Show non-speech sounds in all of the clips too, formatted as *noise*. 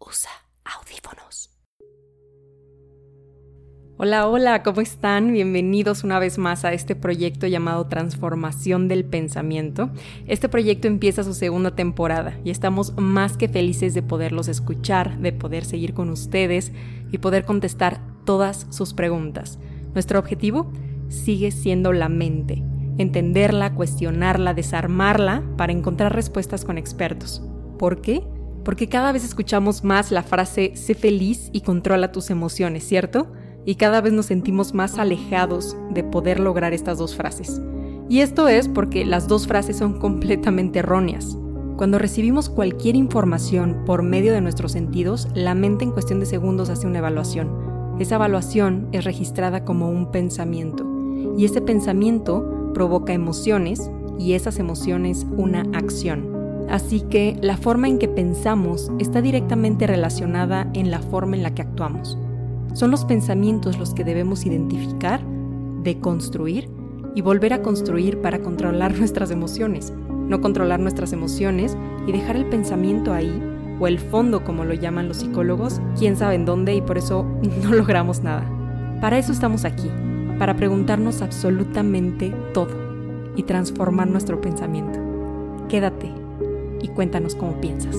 usa audífonos. Hola, hola, ¿cómo están? Bienvenidos una vez más a este proyecto llamado Transformación del Pensamiento. Este proyecto empieza su segunda temporada y estamos más que felices de poderlos escuchar, de poder seguir con ustedes y poder contestar todas sus preguntas. Nuestro objetivo sigue siendo la mente, entenderla, cuestionarla, desarmarla para encontrar respuestas con expertos. ¿Por qué? Porque cada vez escuchamos más la frase sé feliz y controla tus emociones, ¿cierto? Y cada vez nos sentimos más alejados de poder lograr estas dos frases. Y esto es porque las dos frases son completamente erróneas. Cuando recibimos cualquier información por medio de nuestros sentidos, la mente en cuestión de segundos hace una evaluación. Esa evaluación es registrada como un pensamiento y ese pensamiento provoca emociones y esas emociones una acción. Así que la forma en que pensamos está directamente relacionada en la forma en la que actuamos. Son los pensamientos los que debemos identificar, deconstruir y volver a construir para controlar *laughs* nuestras emociones, no controlar nuestras emociones y dejar el pensamiento ahí o el fondo como lo llaman los psicólogos, quién sabe en dónde y por eso *laughs* no logramos nada. Para eso estamos aquí, para preguntarnos absolutamente todo y transformar nuestro pensamiento. Quédate y cuéntanos cómo piensas.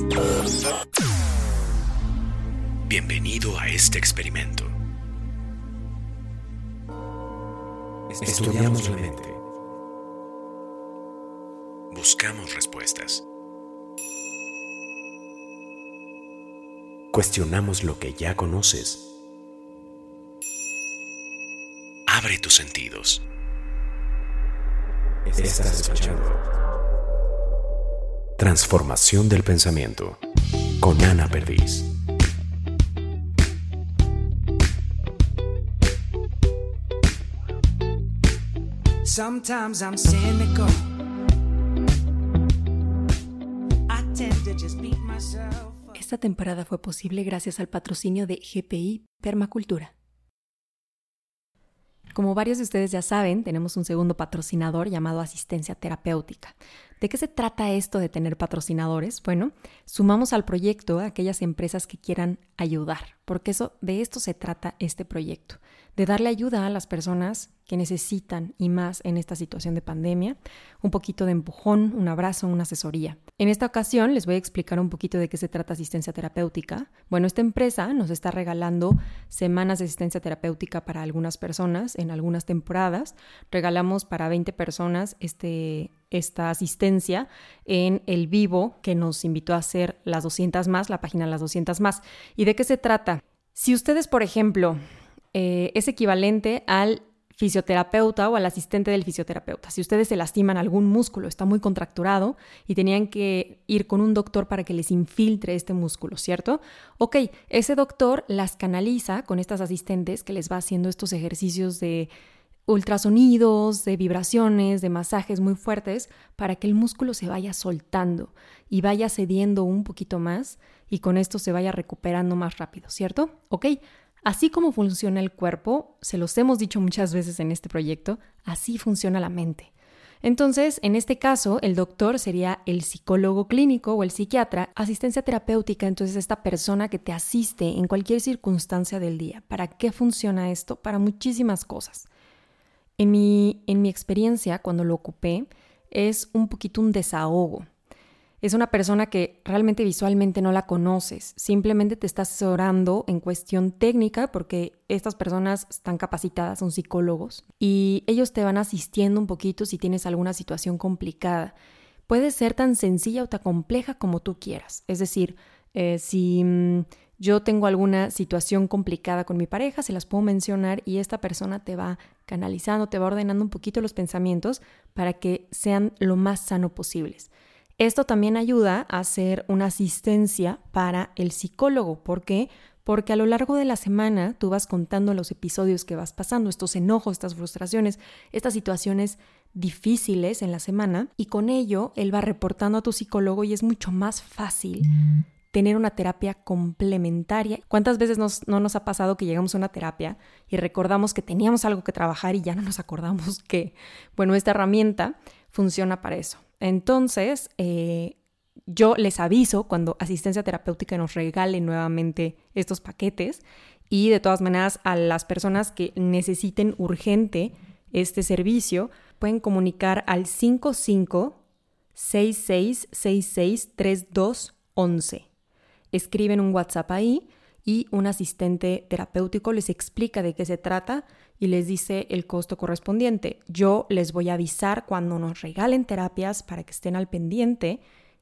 Bienvenido a este experimento. Estudiamos la mente. Buscamos respuestas. Cuestionamos lo que ya conoces. Abre tus sentidos. Estás escuchando. Transformación del pensamiento con Ana Perdiz. Sometimes I'm cynical. I tend to just beat myself. Esta temporada fue posible gracias al patrocinio de GPI Permacultura. Como varios de ustedes ya saben, tenemos un segundo patrocinador llamado Asistencia Terapéutica. ¿De qué se trata esto de tener patrocinadores? Bueno, sumamos al proyecto a aquellas empresas que quieran ayudar, porque eso, de esto se trata este proyecto, de darle ayuda a las personas que necesitan y más en esta situación de pandemia, un poquito de empujón, un abrazo, una asesoría. En esta ocasión les voy a explicar un poquito de qué se trata asistencia terapéutica. Bueno, esta empresa nos está regalando semanas de asistencia terapéutica para algunas personas en algunas temporadas. Regalamos para 20 personas este, esta asistencia en el vivo que nos invitó a hacer las 200 más, la página las 200 más. ¿Y de qué se trata? Si ustedes, por ejemplo, eh, es equivalente al fisioterapeuta o al asistente del fisioterapeuta. Si ustedes se lastiman algún músculo, está muy contracturado y tenían que ir con un doctor para que les infiltre este músculo, ¿cierto? Ok, ese doctor las canaliza con estas asistentes que les va haciendo estos ejercicios de ultrasonidos, de vibraciones, de masajes muy fuertes para que el músculo se vaya soltando y vaya cediendo un poquito más y con esto se vaya recuperando más rápido, ¿cierto? Ok, Así como funciona el cuerpo, se los hemos dicho muchas veces en este proyecto, así funciona la mente. Entonces, en este caso, el doctor sería el psicólogo clínico o el psiquiatra, asistencia terapéutica, entonces esta persona que te asiste en cualquier circunstancia del día. ¿Para qué funciona esto? Para muchísimas cosas. En mi, en mi experiencia, cuando lo ocupé, es un poquito un desahogo es una persona que realmente visualmente no la conoces, simplemente te está asesorando en cuestión técnica porque estas personas están capacitadas, son psicólogos y ellos te van asistiendo un poquito si tienes alguna situación complicada. Puede ser tan sencilla o tan compleja como tú quieras. Es decir, eh, si mm, yo tengo alguna situación complicada con mi pareja, se las puedo mencionar y esta persona te va canalizando, te va ordenando un poquito los pensamientos para que sean lo más sano posibles. Esto también ayuda a hacer una asistencia para el psicólogo. ¿Por qué? Porque a lo largo de la semana tú vas contando los episodios que vas pasando, estos enojos, estas frustraciones, estas situaciones difíciles en la semana y con ello él va reportando a tu psicólogo y es mucho más fácil tener una terapia complementaria. ¿Cuántas veces no nos ha pasado que llegamos a una terapia y recordamos que teníamos algo que trabajar y ya no nos acordamos que, bueno, esta herramienta funciona para eso? Entonces, eh, yo les aviso cuando asistencia terapéutica nos regale nuevamente estos paquetes y de todas maneras a las personas que necesiten urgente este servicio pueden comunicar al 55 6666 3211. Escriben un WhatsApp ahí y un asistente terapéutico les explica de qué se trata y les dice el costo correspondiente. Yo les voy a avisar cuando nos regalen terapias para que estén al pendiente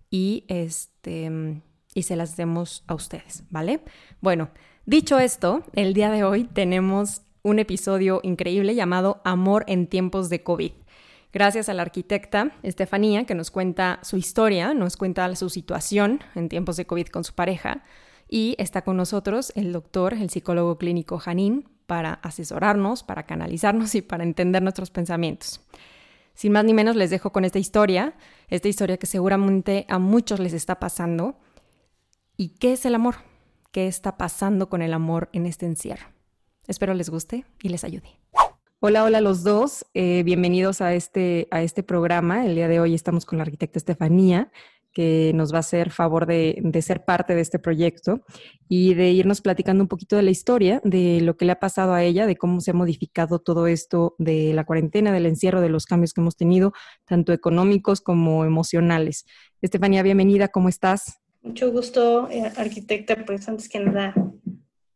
y este y se las demos a ustedes, ¿vale? Bueno, dicho esto, el día de hoy tenemos un episodio increíble llamado Amor en tiempos de COVID. Gracias a la arquitecta Estefanía, que nos cuenta su historia, nos cuenta su situación en tiempos de COVID con su pareja. Y está con nosotros el doctor, el psicólogo clínico Janín, para asesorarnos, para canalizarnos *laughs* y para entender nuestros pensamientos. Sin más ni menos les dejo con esta historia, esta historia que seguramente a muchos les está pasando. ¿Y qué es el amor? ¿Qué está pasando con el amor en este encierro? Espero les guste y les ayude. Hola, hola a los dos. Eh, bienvenidos a este, a este programa. El día de hoy estamos con la arquitecta Estefanía, que nos va a hacer favor de, ser parte de este proyecto y de irnos platicando un poquito de la historia, de lo que le ha pasado a ella, de cómo se ha modificado todo esto de la cuarentena, del encierro, de los cambios que hemos tenido, tanto económicos como emocionales. Estefanía, bienvenida, ¿cómo estás? Mucho gusto, eh, arquitecta. Pues antes que nada,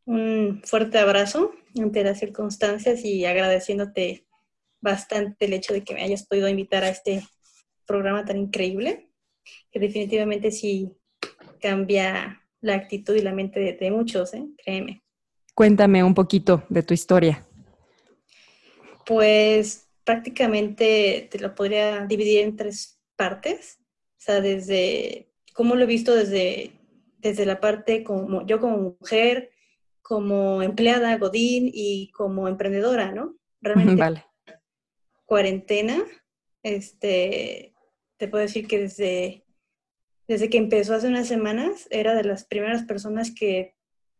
un fuerte abrazo ante las circunstancias y agradeciéndote bastante el hecho de que me hayas podido invitar a este programa tan increíble, que definitivamente sí cambia la actitud y la mente de, muchos, ¿eh? créeme. Cuéntame un poquito de tu historia. Pues prácticamente te lo podría dividir en tres partes. O sea, desde cómo lo he visto desde, desde la parte como yo como mujer, como empleada, Godín y como emprendedora, ¿no? Realmente. Vale. Cuarentena, este, te puedo decir que desde, desde que empezó hace unas semanas, era de las primeras personas que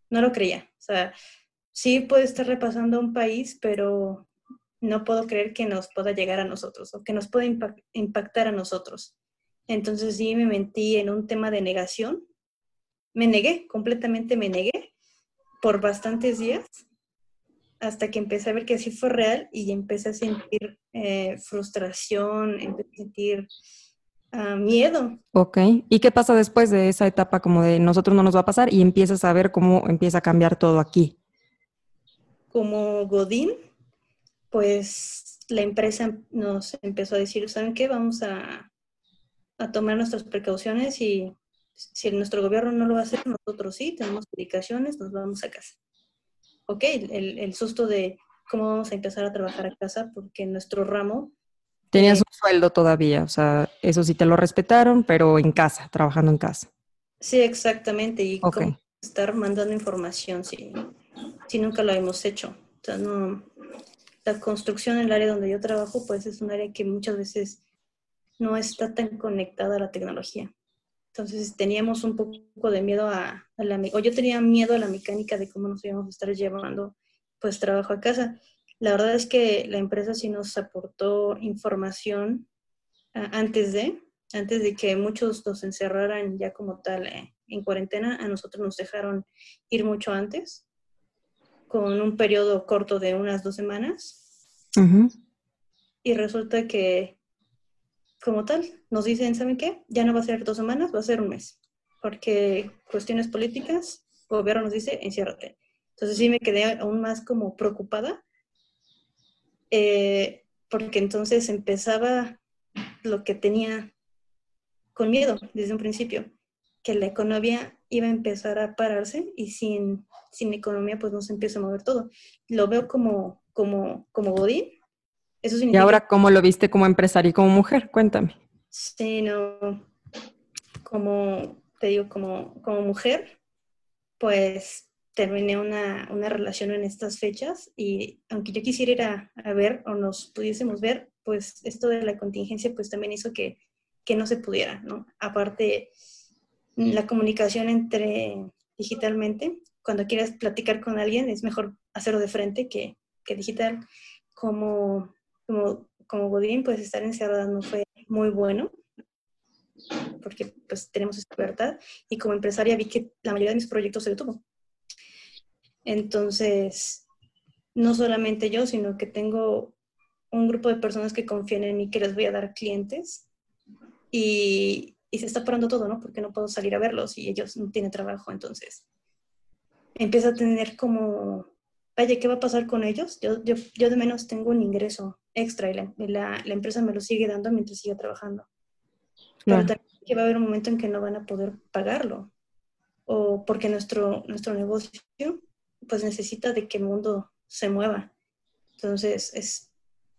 no lo creía. O sea, sí puede estar repasando un país, pero no puedo creer que nos pueda llegar a nosotros o que nos pueda impactar a nosotros. Entonces sí me mentí en un tema de negación. Me negué, completamente me negué por bastantes días hasta que empecé a ver que así fue real y empecé a sentir eh, frustración, empecé a sentir ah, miedo. Ok, ¿y qué pasa después de esa etapa como de nosotros no nos va a pasar y empiezas a ver cómo empieza a cambiar todo aquí? Como Godín, pues la empresa nos empezó a decir, ¿saben qué? Vamos a, a tomar nuestras precauciones y si nuestro gobierno no lo va a hacer, nosotros sí, tenemos publicaciones, nos vamos a casa. Ok, el, el susto de cómo vamos a empezar a trabajar a casa porque nuestro ramo... Tenías un sueldo todavía, o sea, eso sí te lo respetaron, pero en casa, trabajando en casa. Sí, exactamente. Y cómo estar mandando información si, si nunca lo hemos hecho. O sea, no, la construcción en el área donde yo trabajo, pues es un área que muchas veces no está tan conectada a la tecnología. Entonces teníamos un poco de miedo a, la, o yo tenía miedo a la mecánica de cómo nos íbamos a estar llevando pues trabajo a casa. La verdad es que la empresa sí nos aportó información antes de, antes de que muchos nos encerraran ya como tal eh, en cuarentena, a nosotros nos dejaron ir mucho antes, con un periodo corto de unas dos semanas. Y resulta que como tal, nos dicen, ¿saben qué? Ya no va a ser dos semanas, va a ser un mes, porque cuestiones políticas, el gobierno nos dice, enciérrate. Entonces sí me quedé aún más como preocupada, eh, porque entonces empezaba lo que tenía con miedo desde un principio, que la economía iba a empezar a pararse y sin, sin economía pues no se empieza a mover todo. Lo veo como, como, como Godín, y ahora, ¿cómo lo viste como empresaria y como mujer? Cuéntame. Sí, no. Como te digo, como, como mujer, pues terminé una, una, relación en estas fechas y aunque yo quisiera ir a, a, ver o nos pudiésemos ver, pues esto de la contingencia pues también hizo que, que no se pudiera, ¿no? Aparte, la comunicación entre digitalmente, cuando quieras platicar con alguien es mejor hacerlo de frente que, que digital. Como como, como Godín, pues estar encerrada no fue muy bueno. porque pues tenemos esta libertad y como empresaria vi que la mayoría de mis proyectos se detuvo. Entonces, no solamente yo, sino que tengo un grupo de personas que confían en mí que les voy a dar clientes y, y se está parando todo, ¿no? Porque no puedo salir a verlos y ellos no tienen trabajo, entonces empieza a tener como, vaya, ¿qué va a pasar con ellos? Yo, yo, yo de menos tengo un ingreso extra y la, la, la empresa me lo sigue dando mientras siga trabajando. Pero también que va a haber un momento en que no van a poder pagarlo o porque nuestro, nuestro negocio pues necesita de que el mundo se mueva. Entonces es,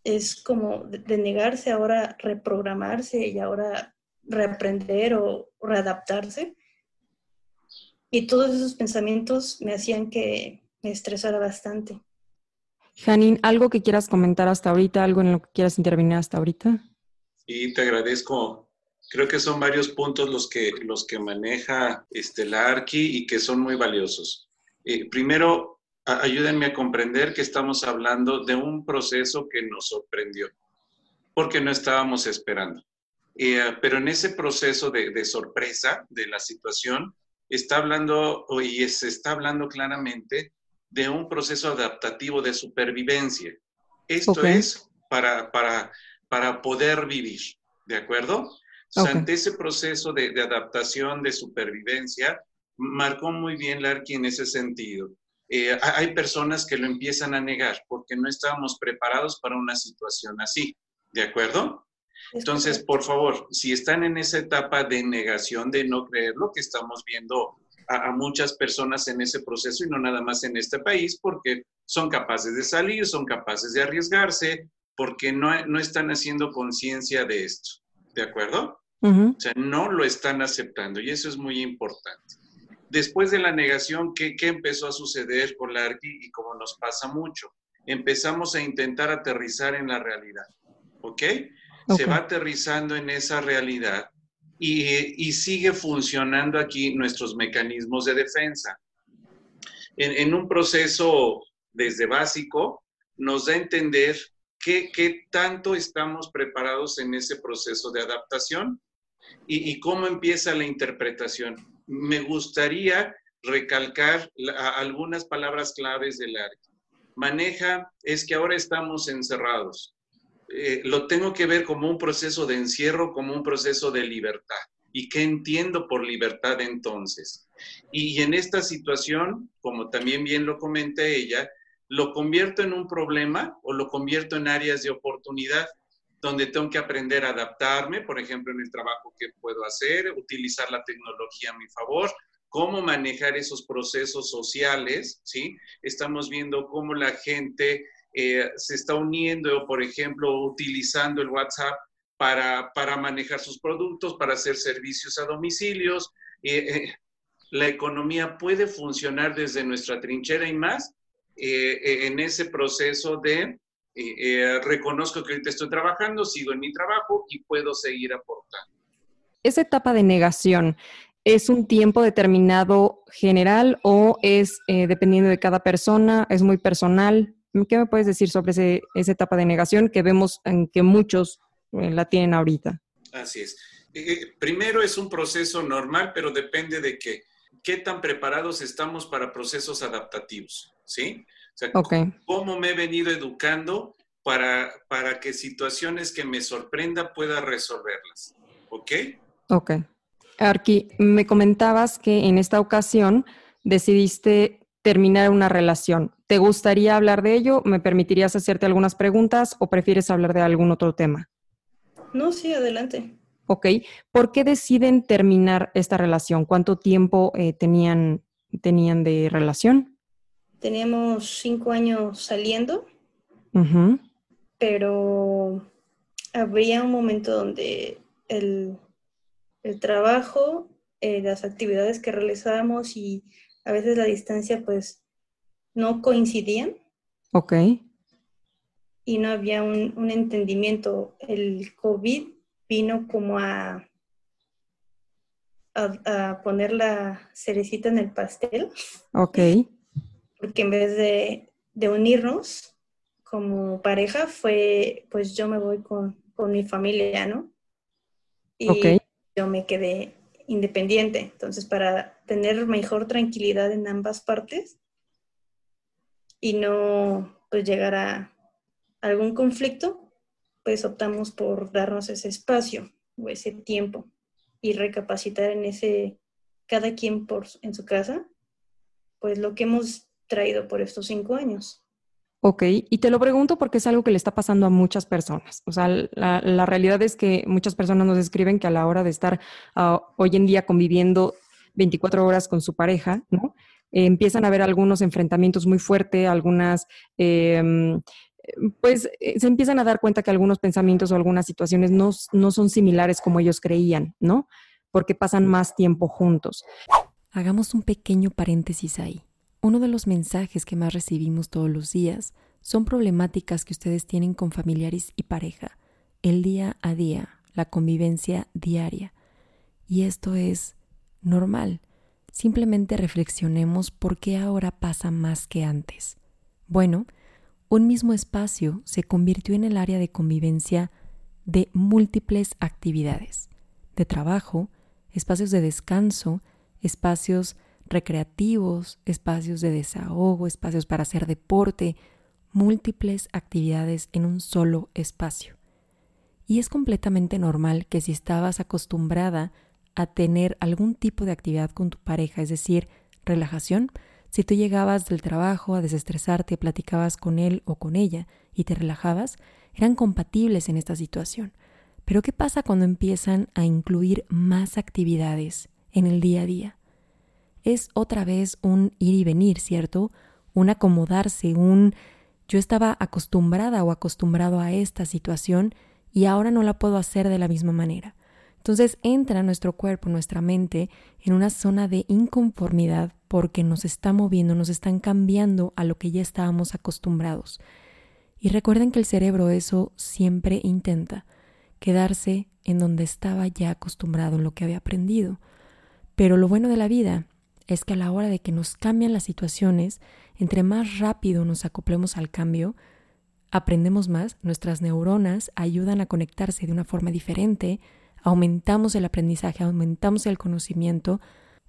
es como de, negarse ahora reprogramarse y ahora reaprender o readaptarse. Y todos esos pensamientos me hacían que me estresara bastante. Janine, ¿algo que quieras comentar hasta ahorita? ¿Algo en lo que quieras intervenir hasta ahorita? Sí, te agradezco. Creo que son varios puntos los que, los que maneja este, la ARCI y que son muy valiosos. Eh, primero, ayúdenme a comprender que estamos hablando de un proceso que nos sorprendió, porque no estábamos esperando. Eh, pero en ese proceso de, de, sorpresa de la situación, está hablando, y se está hablando claramente de un proceso adaptativo de supervivencia. Esto es para, para, para poder vivir, ¿de acuerdo? ante ese proceso de, de, adaptación, de supervivencia, marcó muy bien Larky en ese sentido. Eh, hay personas que lo empiezan a negar porque no estábamos preparados para una situación así, ¿de acuerdo? Entonces, por favor, si están en esa etapa de negación, de no creer lo que estamos viendo a, muchas personas en ese proceso y no nada más en este país, porque son capaces de salir, son capaces de arriesgarse, porque no, no están haciendo conciencia de esto. ¿De acuerdo? O sea, no lo están aceptando y eso es muy importante. Después de la negación, ¿qué, qué empezó a suceder con la ARCI y como nos pasa mucho? Empezamos a intentar aterrizar en la realidad. ¿Ok? Se va aterrizando en esa realidad y, sigue funcionando aquí nuestros mecanismos de defensa. En, un proceso desde básico, nos da a entender qué, qué, tanto estamos preparados en ese proceso de adaptación y, cómo empieza la interpretación. Me gustaría recalcar algunas palabras claves del arte. Maneja es que ahora estamos encerrados. Eh, lo tengo que ver como un proceso de encierro, como un proceso de libertad. ¿Y qué entiendo por libertad entonces? Y, en esta situación, como también bien lo comenta ella, lo convierto en un problema o lo convierto en áreas de oportunidad donde tengo que aprender a adaptarme, por ejemplo, en el trabajo que puedo hacer, utilizar la tecnología a mi favor, cómo manejar esos procesos sociales, ¿sí? Estamos viendo cómo la gente eh, se está uniendo, por ejemplo, utilizando el WhatsApp para, para manejar sus productos, para hacer servicios a domicilios. Eh, eh, la economía puede funcionar desde nuestra trinchera y más en ese proceso de reconozco que ahorita estoy trabajando, sigo en mi trabajo y puedo seguir aportando. Esa etapa de negación, ¿Es un tiempo determinado general o es dependiendo de cada persona? ¿Es muy personal? ¿Qué me puedes decir sobre ese, esa etapa de negación que vemos en que muchos eh, la tienen ahorita? Así es. Eh, eh, primero es un proceso normal, pero depende de qué, qué tan preparados estamos para procesos adaptativos, ¿sí? O sea, cómo me he venido educando para, para que situaciones que me sorprenda pueda resolverlas, ¿ok? Ok. Arqui, me comentabas que en esta ocasión decidiste terminar una relación. ¿Te gustaría hablar de ello? ¿Me permitirías hacerte algunas preguntas o prefieres hablar de algún otro tema? No, sí, adelante. Ok. ¿Por qué deciden terminar esta relación? ¿Cuánto tiempo eh, tenían, tenían de relación? Teníamos cinco años saliendo, pero habría un momento donde el, el trabajo, eh, las actividades que realizábamos y a veces la distancia pues no coincidían. Ok. Y no había un, entendimiento. El COVID vino como a, a, poner la cerecita en el pastel. Ok. *laughs* Porque en vez de, unirnos como pareja, fue pues yo me voy con, mi familia, ¿no? Y yo me quedé independiente. Entonces, para tener mejor tranquilidad en ambas partes y no pues llegar a algún conflicto, pues optamos por darnos ese espacio o ese tiempo y recapacitar en ese, cada quien por, en su casa, pues lo que hemos traído por estos cinco años. Ok, y te lo pregunto porque es algo que le está pasando a muchas personas. O sea, la, realidad es que muchas personas nos escriben que a la hora de estar ah, hoy en día conviviendo 24 horas con su pareja, ¿no? empiezan a haber algunos enfrentamientos muy fuertes, algunas, em, pues eh, se empiezan a dar cuenta que algunos pensamientos o algunas situaciones no, no son similares como ellos creían, ¿no? Porque pasan más tiempo juntos. Hagamos un pequeño paréntesis ahí. Uno de los mensajes que más recibimos todos los días son problemáticas que ustedes tienen con familiares y pareja, el día a día, la convivencia diaria. Y esto es normal. Simplemente reflexionemos por qué ahora pasa más que antes. Bueno, un mismo espacio se convirtió en el área de convivencia de múltiples actividades, de trabajo, espacios de descanso, espacios recreativos, espacios de desahogo, espacios para hacer deporte, múltiples actividades en un solo espacio. Y es completamente normal que si estabas acostumbrada a tener algún tipo de actividad con tu pareja, es decir, relajación, si tú llegabas del trabajo a desestresarte, platicabas con él o con ella y te relajabas, eran compatibles en esta situación. Pero ¿qué pasa cuando empiezan a incluir más actividades en el día a día? Es otra vez un ir y venir, ¿cierto? Un acomodarse, un yo estaba acostumbrada o acostumbrado a esta situación y ahora no la puedo hacer de la misma manera. Entonces entra nuestro cuerpo, nuestra mente en una zona de inconformidad porque nos está moviendo, nos están cambiando a lo que ya estábamos acostumbrados. Y recuerden que el cerebro eso siempre intenta, quedarse en donde estaba ya acostumbrado, en lo que había aprendido. Pero lo bueno de la vida es que a la hora de que nos cambian las situaciones, entre más rápido nos acoplemos al cambio, aprendemos más, nuestras neuronas ayudan a conectarse de una forma diferente, aumentamos el aprendizaje, aumentamos el conocimiento,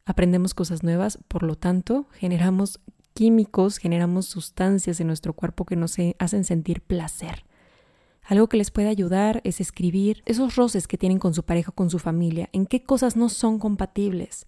aprendemos cosas nuevas, por lo tanto, generamos químicos, generamos sustancias en nuestro cuerpo que nos hacen sentir placer. Algo que les puede ayudar es escribir esos roces que tienen con su pareja o con su familia, en qué cosas no son compatibles,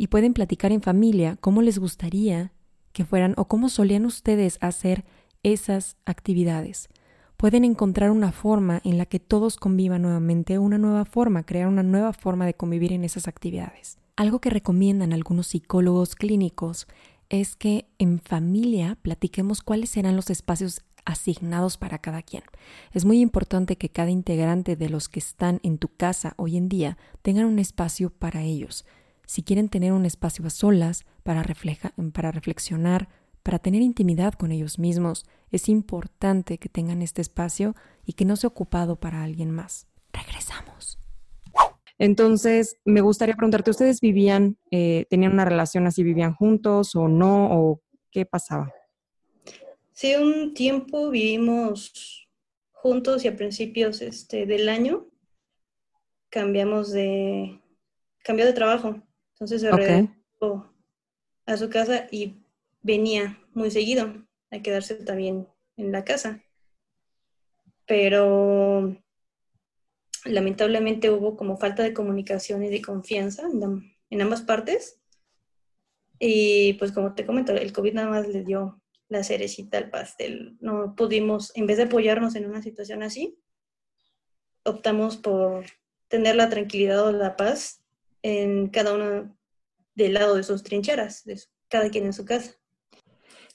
y pueden platicar en familia cómo les gustaría que fueran o cómo solían ustedes hacer esas actividades. Pueden encontrar una forma en la que todos convivan nuevamente, una nueva forma, crear una nueva forma de convivir en esas actividades. Algo que recomiendan algunos psicólogos clínicos es que en familia platiquemos cuáles serán los espacios asignados para cada quien. Es muy importante que cada integrante de los que están en tu casa hoy en día tengan un espacio para ellos si quieren tener un espacio a solas para, para reflexionar, para tener intimidad con ellos mismos, es importante que tengan este espacio y que no sea ocupado para alguien más. Regresamos. Entonces, me gustaría preguntarte, ¿ustedes vivían, eh, tenían una relación así, vivían juntos o no? ¿O qué pasaba? Sí, un tiempo vivimos juntos y a principios este, del año cambiamos de, cambió de trabajo. Entonces se regresó a su casa y venía muy seguido a quedarse también en la casa. Pero lamentablemente hubo como falta de comunicación y de confianza en, ambas partes. Y pues como te comento, el COVID nada más le dio la cerecita al pastel. No pudimos, en vez de apoyarnos en una situación así, optamos por tener la tranquilidad o la paz en cada uno del lado de sus trincheras, de cada quien en su casa.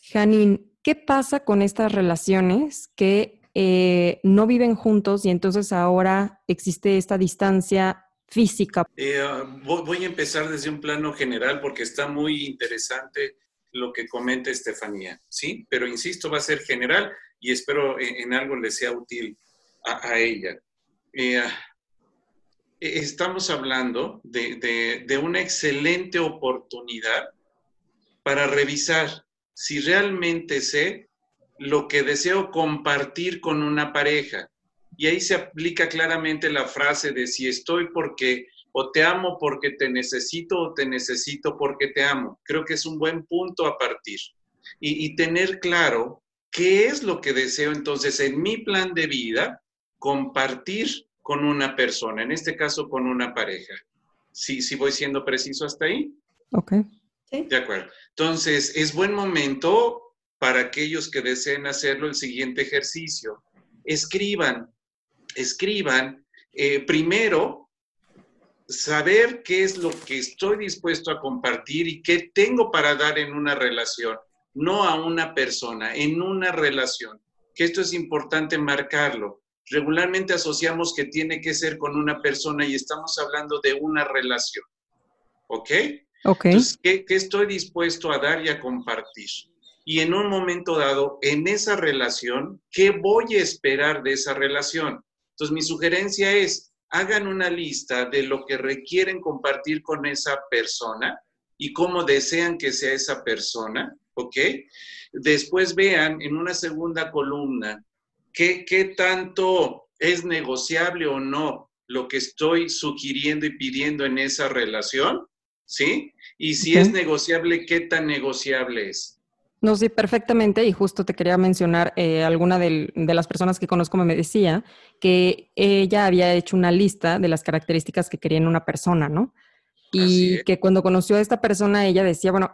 Janine, ¿qué pasa con estas relaciones que eh, no viven juntos y entonces ahora existe esta distancia física? Eh, voy a empezar desde un plano general porque está muy interesante lo que comenta Estefanía, ¿sí? Pero insisto, va a ser general y espero en, algo le sea útil a, ella. Eh, estamos hablando de, una excelente oportunidad para revisar si realmente sé lo que deseo compartir con una pareja. Y ahí se aplica claramente la frase de si estoy porque o te amo porque te necesito o te necesito porque te amo. Creo que es un buen punto a partir. Y tener claro qué es lo que deseo entonces en mi plan de vida compartir con una persona, en este caso con una pareja. ¿Sí, sí voy siendo preciso hasta ahí? Ok. De acuerdo. Entonces, es buen momento para aquellos que deseen hacerlo el siguiente ejercicio. Escriban, escriban eh, primero saber qué es lo que estoy dispuesto a compartir y qué tengo para dar en una relación, no a una persona, en una relación. Que esto es importante marcarlo. Regularmente asociamos que tiene que ser con una persona y estamos hablando de una relación. ¿Ok? Ok. Entonces, ¿qué, ¿qué, estoy dispuesto a dar y a compartir? Y en un momento dado, en esa relación, ¿qué voy a esperar de esa relación? Entonces, mi sugerencia es, hagan una lista de lo que requieren compartir con esa persona y cómo desean que sea esa persona, ¿ok? Después vean en una segunda columna qué, qué tanto es negociable o no lo que estoy sugiriendo y pidiendo en esa relación, ¿sí? Y si es negociable, ¿qué tan negociable es? No, sí, perfectamente. Y justo te quería mencionar, eh, alguna de, las personas que conozco me decía que ella había hecho una lista de las características que quería en una persona, ¿no? Y que cuando conoció a esta persona, ella decía, bueno,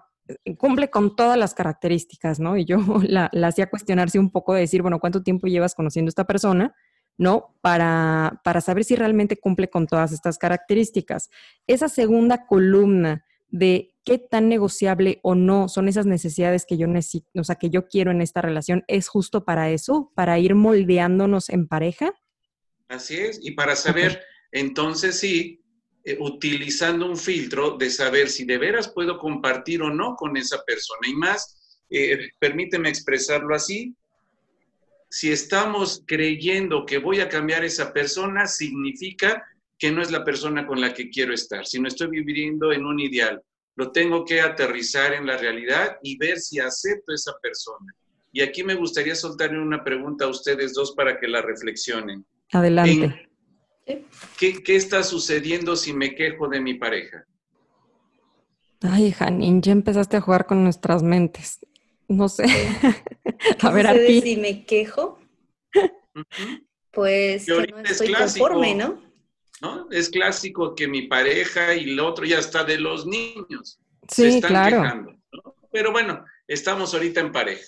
cumple con todas las características, ¿no? Y yo *laughs* la, la hacía cuestionarse un poco de decir, bueno, ¿cuánto tiempo llevas conociendo a esta persona? ¿no? Para, para saber si realmente cumple con todas estas características. Esa segunda columna de qué tan negociable o no son esas necesidades que yo necesito, o sea, que yo quiero en esta relación, ¿es justo para eso? ¿Para ir moldeándonos en pareja? Así es, y para saber, entonces sí, eh, utilizando un filtro de saber si de veras puedo compartir o no con esa persona. Y más, eh, permíteme expresarlo así, si estamos creyendo que voy a cambiar esa persona, significa que no es la persona con la que quiero estar, sino estoy viviendo en un ideal. Lo tengo que aterrizar en la realidad y ver si acepto esa persona. Y aquí me gustaría soltarle una pregunta a ustedes dos para que la reflexionen. Adelante. ¿Qué, ¿Qué, está sucediendo si me quejo de mi pareja? Ay, Janine, ya empezaste a jugar con nuestras mentes. No sé. *laughs* a ver, aquí. Si me quejo, pues que no estoy clásico, conforme, ¿no? ¿no? Es clásico que mi pareja y el otro ya está de los niños. Sí, se están claro. quejando. ¿no? Pero bueno, estamos ahorita en pareja.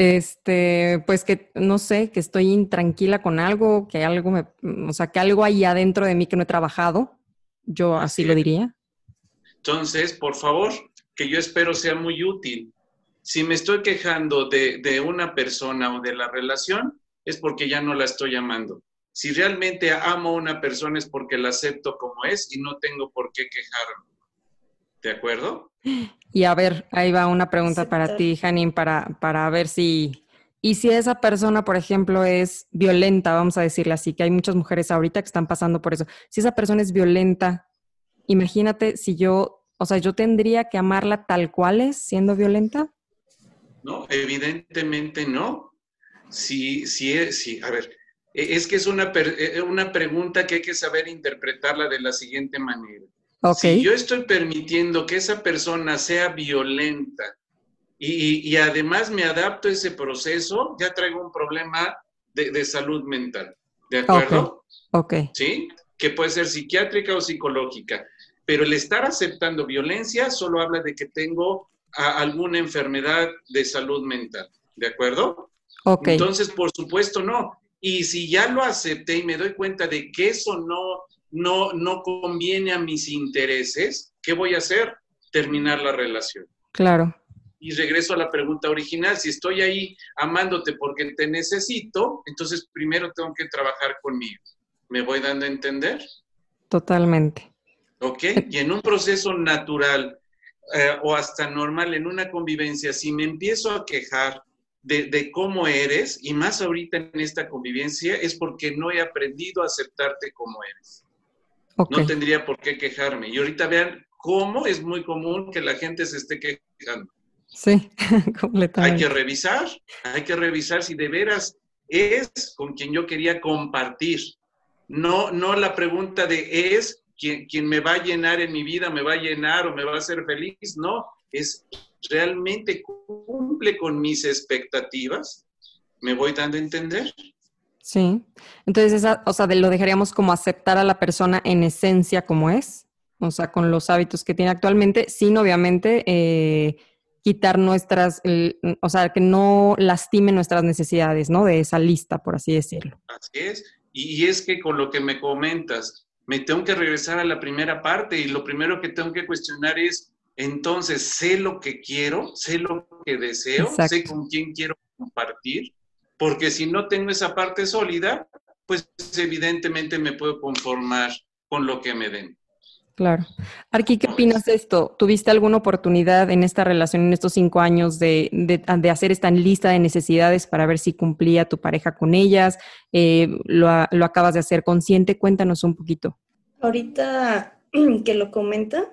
Este, pues que no sé, que estoy intranquila con algo, que algo me, o sea, que algo hay adentro de mí que no he trabajado. Yo así, así lo diría. Entonces, por favor, que yo espero sea muy útil. Si me estoy quejando de, de, una persona o de la relación, es porque ya no la estoy amando. Si realmente amo a una persona es porque la acepto como es y no tengo por qué quejarme. ¿De acuerdo? Y a ver, ahí va una pregunta sí, para ti, Janine, para, para ver si... Y si esa persona, por ejemplo, es violenta, vamos a decirle así, que hay muchas mujeres ahorita que están pasando por eso. Si esa persona es violenta, imagínate si yo, o sea, yo tendría que amarla tal cual es, siendo violenta. No, evidentemente no. Si, si, si, a ver, es que es una, una pregunta que hay que saber interpretarla de la siguiente manera. Okay. Si yo estoy permitiendo que esa persona sea violenta y, y, además me adapto a ese proceso, ya traigo un problema de, de salud mental. ¿De acuerdo? Ok. ¿Sí? Que puede ser psiquiátrica o psicológica. Pero el estar aceptando violencia solo habla de que tengo a, alguna enfermedad de salud mental. ¿De acuerdo? Ok. Entonces, por supuesto, no. Y si ya lo acepté y me doy cuenta de que eso no, no, no conviene a mis intereses, ¿qué voy a hacer? Terminar la relación. Claro. Y regreso a la pregunta original. Si estoy ahí amándote porque te necesito, entonces primero tengo que trabajar conmigo. ¿Me voy dando a entender? Totalmente. ¿Ok? Y en un proceso natural eh, o hasta normal, en una convivencia, si me empiezo a quejar de, de, cómo eres, y más ahorita en esta convivencia, es porque no he aprendido a aceptarte como eres. Okay. No tendría por qué quejarme. Y ahorita vean cómo es muy común que la gente se esté quejando. Sí, *laughs* completamente. Hay que revisar, hay que revisar si de veras es con quien yo quería compartir. No, no la pregunta de es quien, quien me va a llenar en mi vida, me va a llenar o me va a hacer feliz. No, es realmente cumple con mis expectativas. ¿Me voy dando a entender? Sí. Entonces, esa, o sea, lo dejaríamos como aceptar a la persona en esencia como es, o sea, con los hábitos que tiene actualmente, sin obviamente eh, quitar nuestras, o sea, que no lastime nuestras necesidades, ¿no? De esa lista, por así decirlo. Así es. Y, es que con lo que me comentas, me tengo que regresar a la primera parte y lo primero que tengo que cuestionar es, entonces, sé lo que quiero, sé lo que deseo, sé con quién quiero compartir, porque si no tengo esa parte sólida, pues evidentemente me puedo conformar con lo que me den. Claro. Arqui, ¿qué opinas de esto? ¿Tuviste alguna oportunidad en esta relación, en estos cinco años, de, de, hacer esta lista de necesidades para ver si cumplía tu pareja con ellas? Eh, lo, ¿Lo acabas de hacer consciente? Cuéntanos un poquito. Ahorita *clears throat* que lo comenta,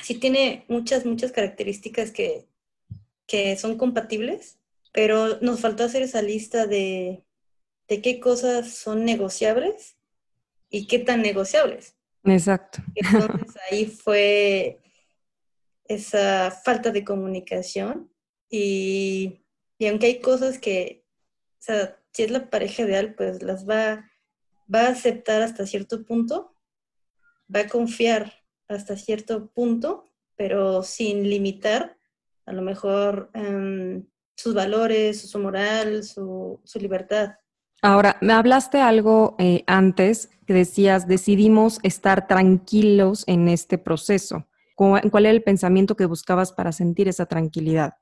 sí tiene muchas, muchas características que, que son compatibles, pero nos faltó hacer esa lista de, de qué cosas son negociables y qué tan negociables. Exacto. *laughs* Entonces ahí fue esa falta de comunicación y, aunque hay cosas que, o sea, si es la pareja ideal, pues las va, va a aceptar hasta cierto punto, va a confiar hasta cierto punto, pero sin limitar a lo mejor em, sus valores, su moral, su, su libertad. Ahora, me hablaste algo eh, antes que decías, decidimos estar tranquilos en este proceso. ¿Cuál era el pensamiento que buscabas para sentir esa tranquilidad?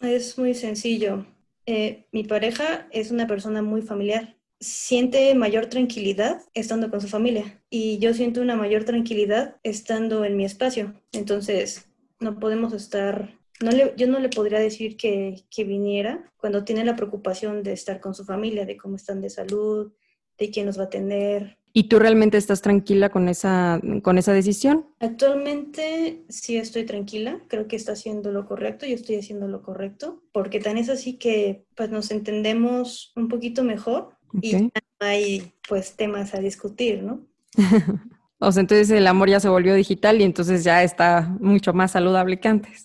Es muy sencillo. Eh, mi pareja es una persona muy familiar. Siente mayor tranquilidad estando con su familia y yo siento una mayor tranquilidad estando en mi espacio. Entonces, no podemos estar no le, yo no le podría decir que, viniera cuando tiene la preocupación de estar con su familia, de cómo están de salud, de quién nos va a atender. ¿Y tú realmente estás tranquila con esa, con esa decisión? Actualmente sí estoy tranquila, creo que está haciendo lo correcto, yo estoy haciendo lo correcto, porque tan es así que pues nos entendemos un poquito mejor y hay pues temas a discutir, ¿no? *laughs* O sea, entonces el amor ya se volvió digital y entonces ya está mucho más saludable que antes.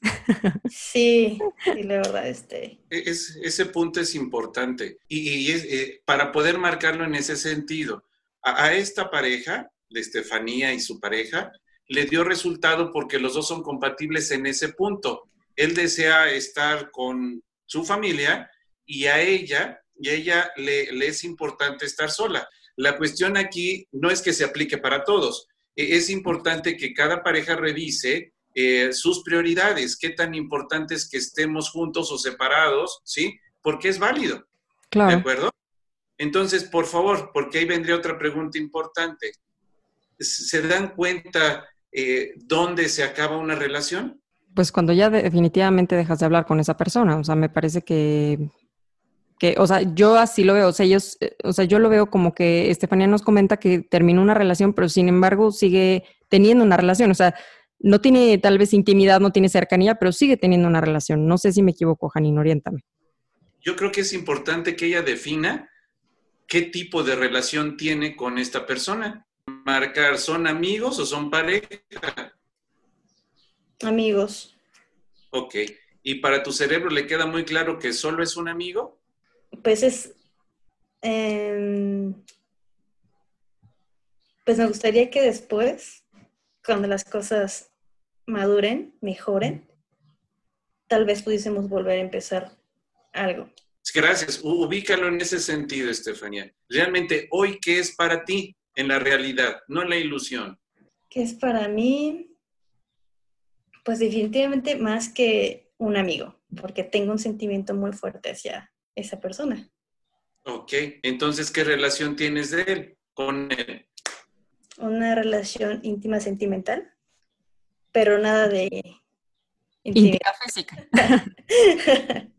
Sí, sí, la verdad, este. E-, ese punto es importante. Y, es, eh, para poder marcarlo en ese sentido, a, esta pareja, de Estefanía y su pareja, le dio resultado porque los dos son compatibles en ese punto. Él desea estar con su familia y a ella, y a ella le, le es importante estar sola. La cuestión aquí no es que se aplique para todos. E, es importante que cada pareja revise eh, sus prioridades, qué tan importante es que estemos juntos o separados, ¿sí? Porque es válido. Claro. ¿De acuerdo? Entonces, por favor, porque ahí vendría otra pregunta importante. ¿Se dan cuenta eh, dónde se acaba una relación? Pues cuando ya definitivamente dejas de hablar con esa persona. O sea, me parece que que, o sea, yo así lo veo, o sea, ellos, eh, o sea, yo lo veo como que Estefanía nos comenta que terminó una relación, pero sin embargo sigue teniendo una relación, o sea, no tiene tal vez intimidad, no tiene cercanía, pero sigue teniendo una relación. No sé si me equivoco, Janine, oriéntame. Yo creo que es importante que ella defina qué tipo de relación tiene con esta persona. Marcar, ¿son amigos o son pareja? Amigos. Ok. ¿Y para tu cerebro le queda muy claro que solo es un amigo? Pues es, em, pues me gustaría que después, cuando las cosas maduren, mejoren, tal vez pudiésemos volver a empezar algo. Gracias. Ubícalo en ese sentido, Estefanía. Realmente, hoy, ¿qué es para ti en la realidad, no en la ilusión? ¿Qué es para mí? Pues definitivamente más que un amigo, porque tengo un sentimiento muy fuerte hacia, esa persona. Ok, entonces, ¿qué relación tienes de él con él? Una relación íntima sentimental, pero nada de intimidad física. *laughs*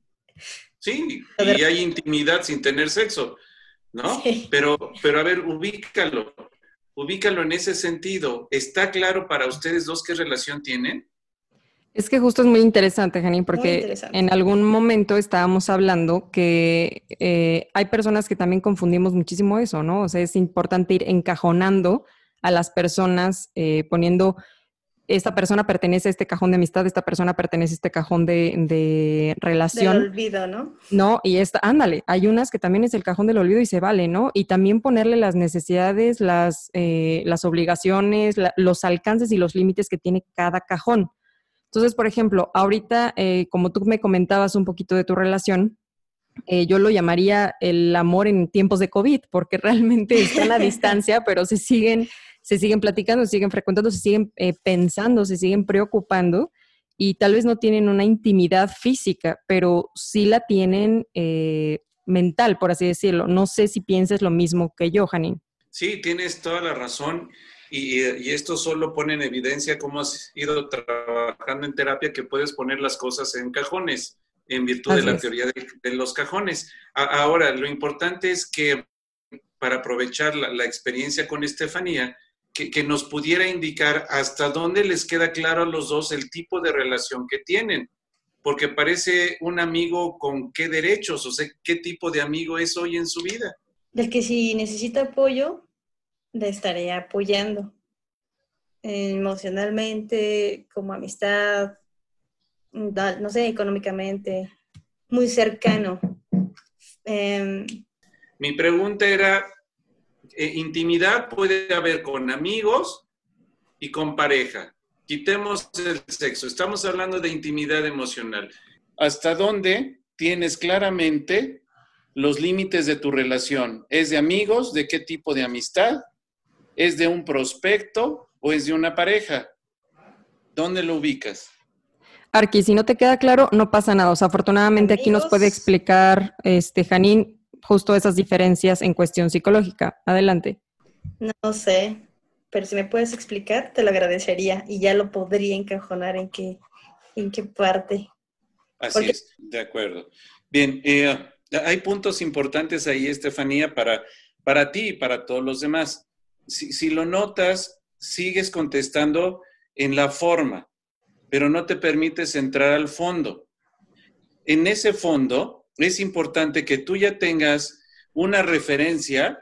sí, y hay intimidad sin tener sexo, ¿no? Pero, pero a ver, ubícalo, ubícalo en ese sentido. ¿Está claro para ustedes dos qué relación tienen? Es que justo es muy interesante, Janine, porque en algún momento estábamos hablando que eh, hay personas que también confundimos muchísimo eso, ¿no? O sea, es importante ir encajonando a las personas, eh, poniendo, esta persona pertenece a este cajón de amistad, esta persona pertenece a este cajón de, relación. Del olvido, ¿no? No, y esta, ándale, hay unas que también es el cajón del olvido y se vale, ¿no? Y también ponerle las necesidades, las, eh, las obligaciones, los alcances y los límites que tiene cada cajón. Entonces, por ejemplo, ahorita, eh, como tú me comentabas un poquito de tu relación, eh, yo lo llamaría el amor en tiempos de COVID, porque *laughs* realmente están a distancia, pero se siguen, se siguen platicando, se siguen frecuentando, se siguen eh, pensando, se siguen preocupando y tal vez no tienen una intimidad física, pero sí la tienen mental, por así decirlo. No sé si piensas lo mismo que yo, Janine. Sí, tienes toda la razón. Y, esto solo pone en evidencia cómo has ido trabajando en terapia, que puedes poner las cosas en cajones, en virtud de la teoría de, los cajones. ahora, lo importante es que para aprovechar la, experiencia con Estefanía, que, que, nos pudiera indicar hasta dónde les queda claro a los dos el tipo de relación que tienen. Porque parece un amigo con qué derechos, o sea, qué tipo de amigo es hoy en su vida. Del que si necesita apoyo, le estaré apoyando emocionalmente, como amistad, no sé, económicamente, muy cercano. Em, Mi pregunta era, eh, intimidad puede haber con amigos y con pareja. Quitemos el sexo, estamos hablando de intimidad emocional. ¿Hasta dónde tienes claramente los límites de tu relación? ¿Es de amigos? ¿De qué tipo de amistad? ¿Es de un prospecto o es de una pareja? ¿Dónde lo ubicas? Arqui, si no te queda claro, no pasa nada. O sea, afortunadamente aquí nos puede explicar este Janín justo esas diferencias en cuestión psicológica. Adelante. No sé, pero si me puedes explicar, te lo agradecería y ya lo podría encajonar en qué, en qué parte. Así es, de acuerdo. Bien, eh, hay puntos importantes ahí, Estefanía, para, para ti y para todos los demás si, lo notas, sigues contestando en la forma, pero no te permites entrar al fondo. En ese fondo es importante que tú ya tengas una referencia,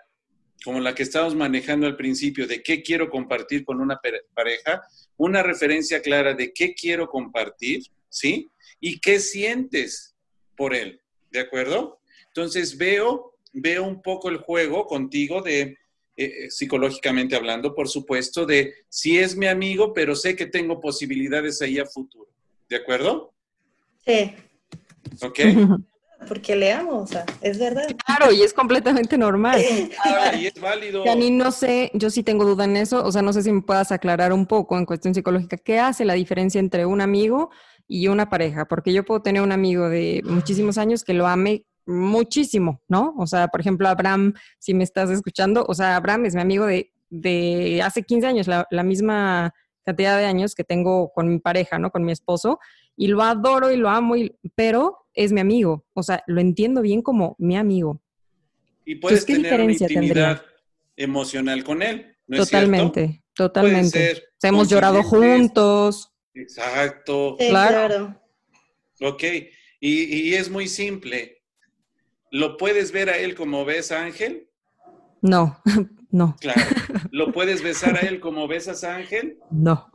como la que estábamos manejando al principio, de qué quiero compartir con una pareja, una referencia clara de qué quiero compartir, ¿sí? Y qué sientes por él, ¿de acuerdo? Entonces veo, veo un poco el juego contigo de eh, eh, psicológicamente hablando, por supuesto, de si es mi amigo, pero sé que tengo posibilidades ahí a futuro. ¿De acuerdo? Sí. ¿Ok? *laughs* Porque le amo, o sea, es verdad. Claro, y es completamente normal. y es válido. Yani, no sé, yo sí tengo duda en eso, o sea, no sé si me puedas aclarar un poco en cuestión psicológica, ¿qué hace la diferencia entre un amigo y una pareja? Porque yo puedo tener un amigo de muchísimos años que lo ame muchísimo, ¿no? O sea, por ejemplo, Abraham, si me estás escuchando, o sea, Abraham es mi amigo de, de hace 15 años, la, misma cantidad de años que tengo con mi pareja, ¿no? Con mi esposo, y lo adoro y lo amo, pero es mi amigo, o sea, lo entiendo bien como mi amigo. Y puedes tener una intimidad emocional con él, ¿no Totalmente, totalmente. hemos llorado juntos. Exacto. claro. Ok, y, y es muy simple ¿Lo puedes ver a él como ves a Ángel? No, *laughs* no. Claro. *laughs* ¿Lo puedes besar a él como besas a Ángel? No.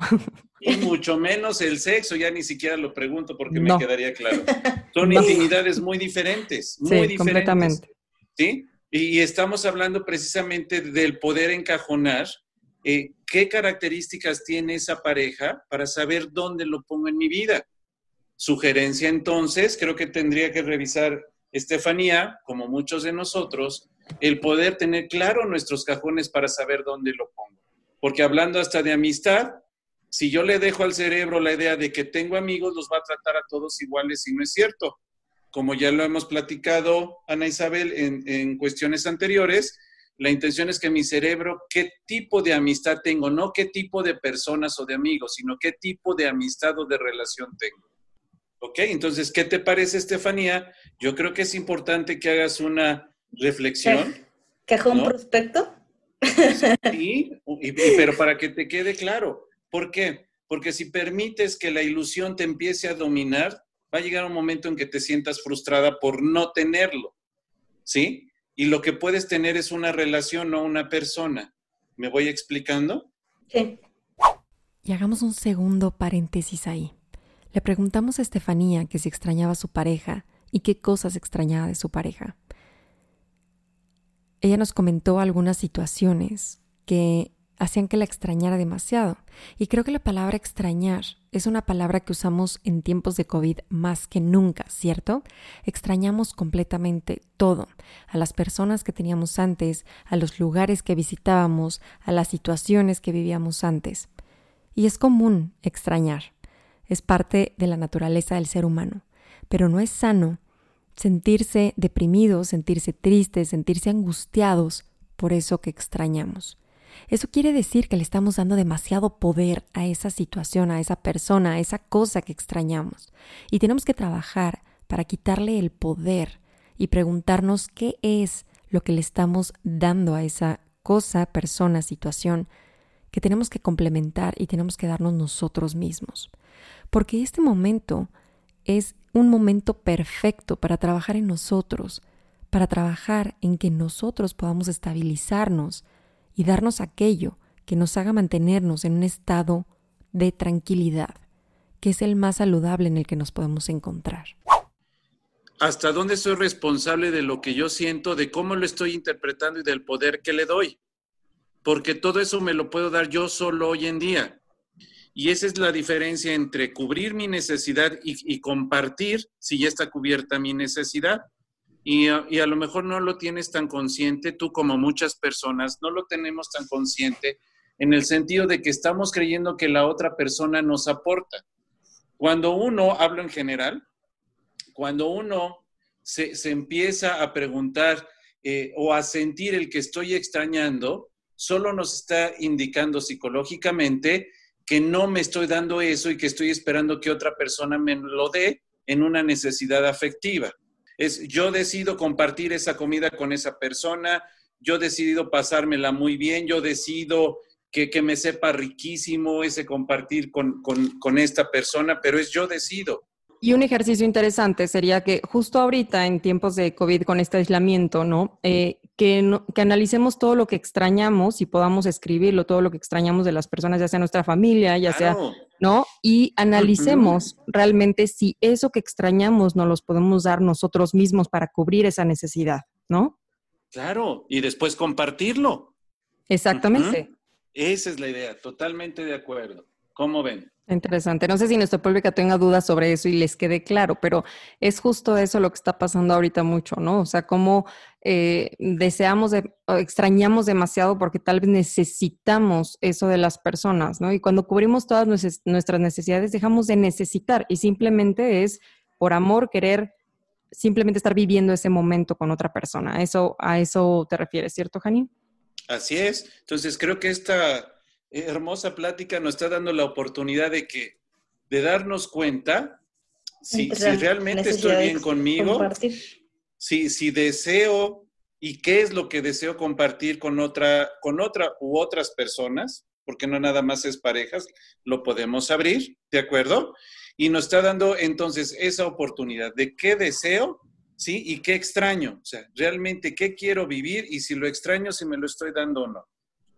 Y mucho menos el sexo, ya ni siquiera lo pregunto porque me quedaría claro. *laughs* Son intimidades muy diferentes, muy sí, diferentes. Completamente. ¿Sí? Y, estamos hablando precisamente del poder encajonar eh, qué características tiene esa pareja para saber dónde lo pongo en mi vida. Sugerencia entonces, creo que tendría que revisar Estefanía, como muchos de nosotros, el poder tener claro nuestros cajones para saber dónde lo pongo. Porque hablando hasta de amistad, si yo le dejo al cerebro la idea de que tengo amigos, los va a tratar a todos iguales y no es cierto. Como ya lo hemos platicado, Ana Isabel, en, en cuestiones anteriores, la intención es que mi cerebro, qué tipo de amistad tengo, no qué tipo de personas o de amigos, sino qué tipo de amistad o de relación tengo. ¿Ok? Entonces, ¿qué te parece, Estefanía? Yo creo que es importante que hagas una reflexión. ¿Cajón prospecto? Sí, pero para que te quede claro. ¿Por qué? porque si permites que la ilusión te empiece a dominar, va a llegar un momento en que te sientas frustrada por no tenerlo, ¿sí? Y lo que puedes tener es una relación, no una persona. ¿Me voy explicando? Sí. Y hagamos un segundo paréntesis ahí. Le preguntamos a Estefanía que si extrañaba a su pareja y qué cosas extrañaba de su pareja. Ella nos comentó algunas situaciones que hacían que la extrañara demasiado. Y creo que la palabra extrañar es una palabra que usamos en tiempos de COVID más que nunca, ¿cierto? Extrañamos completamente todo, a las personas que teníamos antes, a los lugares que visitábamos, a las situaciones que vivíamos antes. Y es común extrañar, es parte de la naturaleza del ser humano, pero no es sano sentirse deprimidos, sentirse tristes, sentirse angustiados por eso que extrañamos. Eso quiere decir que le estamos dando demasiado poder a esa situación, a esa persona, a esa cosa que extrañamos. Y tenemos que trabajar para quitarle el poder y preguntarnos qué es lo que le estamos dando a esa cosa, persona, situación que tenemos que complementar y tenemos que darnos nosotros mismos. Porque este momento es un momento perfecto para trabajar en nosotros, para trabajar en que nosotros podamos estabilizarnos y darnos aquello que nos haga mantenernos en un estado de tranquilidad, que es el más saludable en el que nos podemos encontrar. ¿Hasta dónde soy responsable de lo que yo siento, de cómo lo estoy interpretando y del poder que le doy? Porque todo eso me lo puedo dar yo solo hoy en día. Y esa es la diferencia entre cubrir mi necesidad y, compartir si ya está cubierta mi necesidad. Y a, lo mejor no lo tienes tan consciente, tú como muchas personas, no lo tenemos tan consciente en el sentido de que estamos creyendo que la otra persona nos aporta. Cuando uno, hablo en general, cuando uno se, se empieza a preguntar eh, o a sentir el que estoy extrañando, solo nos está indicando psicológicamente que no me estoy dando eso y que estoy esperando que otra persona me lo dé en una necesidad afectiva. Es yo decido compartir esa comida con esa persona, yo decido pasármela muy bien, yo decido que, me sepa riquísimo ese compartir con, con esta persona, pero es yo decido. Y un ejercicio interesante sería que justo ahorita, en tiempos de COVID, con este aislamiento, ¿no? Eh, que, que, analicemos todo lo que extrañamos y podamos escribirlo, todo lo que extrañamos de las personas, ya sea nuestra familia, ya sea, ¿no? Y analicemos realmente si eso que extrañamos nos los podemos dar nosotros mismos para cubrir esa necesidad, ¿no? Claro, y después compartirlo. Exactamente. Esa es la idea, totalmente de acuerdo. ¿Cómo ven? Interesante. No sé si nuestra pública tenga dudas sobre eso y les quede claro, pero es justo eso lo que está pasando ahorita mucho, ¿no? O sea, cómo eh, deseamos, de, extrañamos demasiado porque tal vez necesitamos eso de las personas, ¿no? Y cuando cubrimos todas nuestras necesidades, dejamos de necesitar y simplemente es por amor querer simplemente estar viviendo ese momento con otra persona. Eso, a eso te refieres, ¿cierto, Janine? Así es. Entonces, creo que esta hermosa plática nos está dando la oportunidad de que, de darnos cuenta si, si realmente estoy bien conmigo, si, si deseo y qué es lo que deseo compartir con otra, con otra u otras personas, porque no nada más es parejas, lo podemos abrir, ¿de acuerdo? Y nos está dando entonces esa oportunidad de qué deseo, ¿sí? Y qué extraño, o sea, realmente qué quiero vivir y si lo extraño, si me lo estoy dando o no.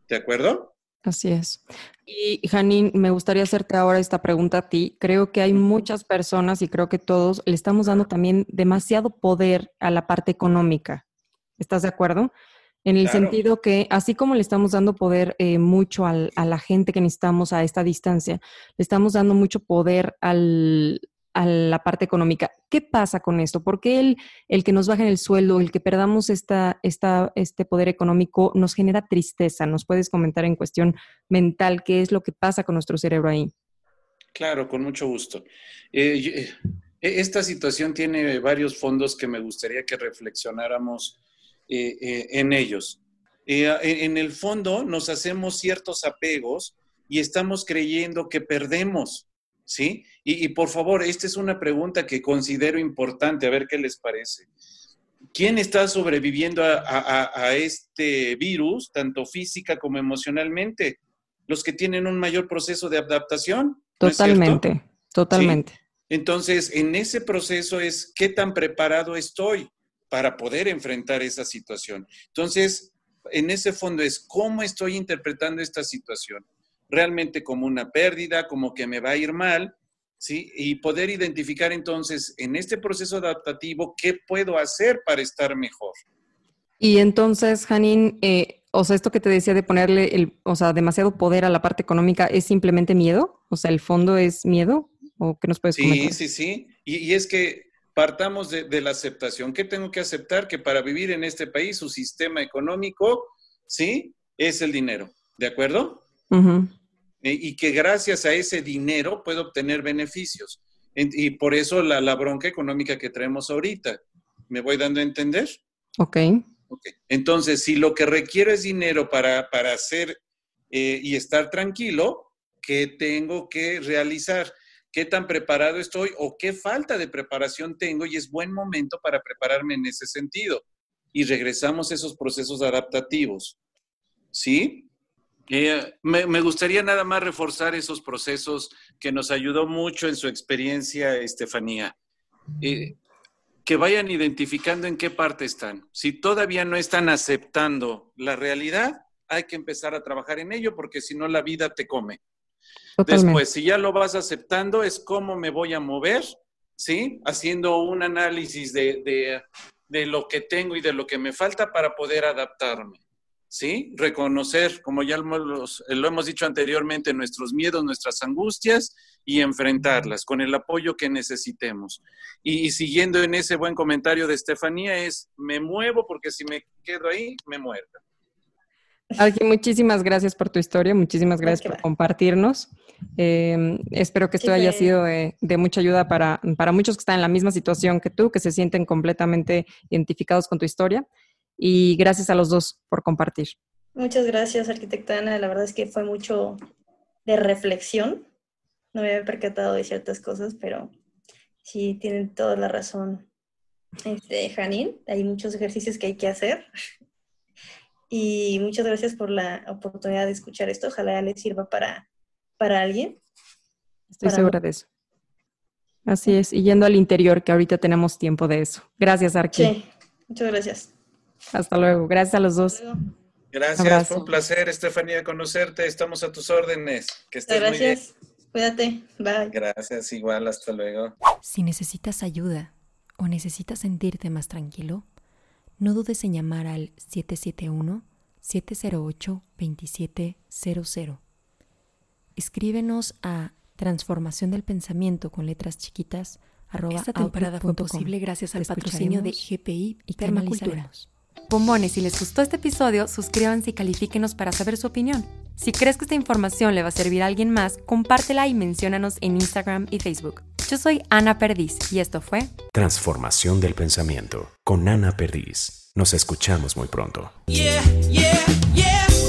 ¿De acuerdo? Así es. Y Janine, me gustaría hacerte ahora esta pregunta a ti. Creo que hay muchas personas y creo que todos le estamos dando también demasiado poder a la parte económica. ¿Estás de acuerdo? En el sentido que, así como le estamos dando poder eh, mucho a la gente que necesitamos a esta distancia, le estamos dando mucho poder al, a la parte económica. ¿Qué pasa con esto? ¿Por qué el, el que nos bajen el sueldo, el que perdamos esta, esta, este poder económico nos genera tristeza? ¿Nos puedes comentar en cuestión mental qué es lo que pasa con nuestro cerebro ahí? Claro, con mucho gusto. Eh, eh, esta situación tiene varios fondos que me gustaría que reflexionáramos eh, en ellos. en el fondo nos hacemos ciertos apegos y estamos creyendo que perdemos ¿sí? Y, por favor, esta es una pregunta que considero importante, a ver qué les parece. ¿Quién está sobreviviendo a, este virus, tanto física como emocionalmente? los que tienen un mayor proceso de adaptación. Totalmente, totalmente. Entonces, en ese proceso es qué tan preparado estoy para poder enfrentar esa situación. Entonces, en ese fondo es cómo estoy interpretando esta situación. Realmente como una pérdida, como que me va a ir mal, ¿sí? Y poder identificar entonces en este proceso adaptativo qué puedo hacer para estar mejor. Y entonces, Janine, eh, o sea, esto que te decía de ponerle el, o sea, demasiado poder a la parte económica, ¿es simplemente miedo? O sea, ¿el fondo es miedo? ¿O qué nos puedes sí, comentar? Sí, sí, sí. Y, es que partamos de, la aceptación. ¿Qué tengo que aceptar? Que para vivir en este país, su sistema económico, ¿sí? Es el dinero. ¿De acuerdo? Y que gracias a ese dinero puedo obtener beneficios. Y por eso la, la bronca económica que traemos ahorita. ¿Me voy dando a entender? Ok. Entonces, si lo que requiero es dinero para, hacer eh, y estar tranquilo, ¿qué tengo que realizar? ¿Qué tan preparado estoy o qué falta de preparación tengo? Y es buen momento para prepararme en ese sentido. Y regresamos a esos procesos adaptativos. ¿Sí? Eh, me, gustaría nada más reforzar esos procesos que nos ayudó mucho en su experiencia, Estefanía. Eh, que vayan identificando en qué parte están. Si todavía no están aceptando la realidad, hay que empezar a trabajar en ello porque si no la vida te come. Después, si ya lo vas aceptando, es cómo me voy a mover, ¿sí? Haciendo un análisis de, de, de lo que tengo y de lo que me falta para poder adaptarme. ¿Sí? Reconocer, como ya lo, hemos dicho anteriormente, nuestros miedos, nuestras angustias y enfrentarlas con el apoyo que necesitemos. Y, siguiendo en ese buen comentario de Estefanía es, me muevo porque si me quedo ahí, me muero. Alguien, muchísimas gracias por tu historia, muchísimas gracias por compartirnos. Em, espero que esto haya sido de, mucha ayuda para, para muchos que están en la misma situación que tú, que se sienten completamente identificados con tu historia y gracias a los dos por compartir. Muchas gracias, arquitecta Ana. La verdad es que fue mucho de reflexión. No me había percatado de ciertas cosas, pero sí tienen toda la razón, este, Janine. Hay muchos ejercicios que hay que hacer. *laughs* Y muchas gracias por la oportunidad de escuchar esto. Ojalá les sirva para, para alguien. Estoy segura de eso. Así es, y yendo al interior, que ahorita tenemos tiempo de eso. Gracias, Arqui. Sí, muchas gracias. Hasta luego. Gracias a los dos. Gracias, fue un placer, Estefanía, conocerte. Estamos a tus órdenes. Que estés Gracias. Cuídate. Bye. Gracias, igual, hasta luego. Si necesitas ayuda o necesitas sentirte más tranquilo, no dudes en llamar al 771-708-2700. Escríbenos a transformación del pensamiento con letras chiquitas Esta temporada fue posible gracias al patrocinio de GPI y Permacultura. Bombones, si les gustó este episodio, suscríbanse y califíquenos para saber su opinión. Si crees que esta información le va a servir a alguien más, compártela y menciónanos en Instagram y Facebook. Yo soy Ana Perdiz y esto fue Transformación del Pensamiento con Ana Perdiz. Nos escuchamos muy pronto. Yeah, yeah.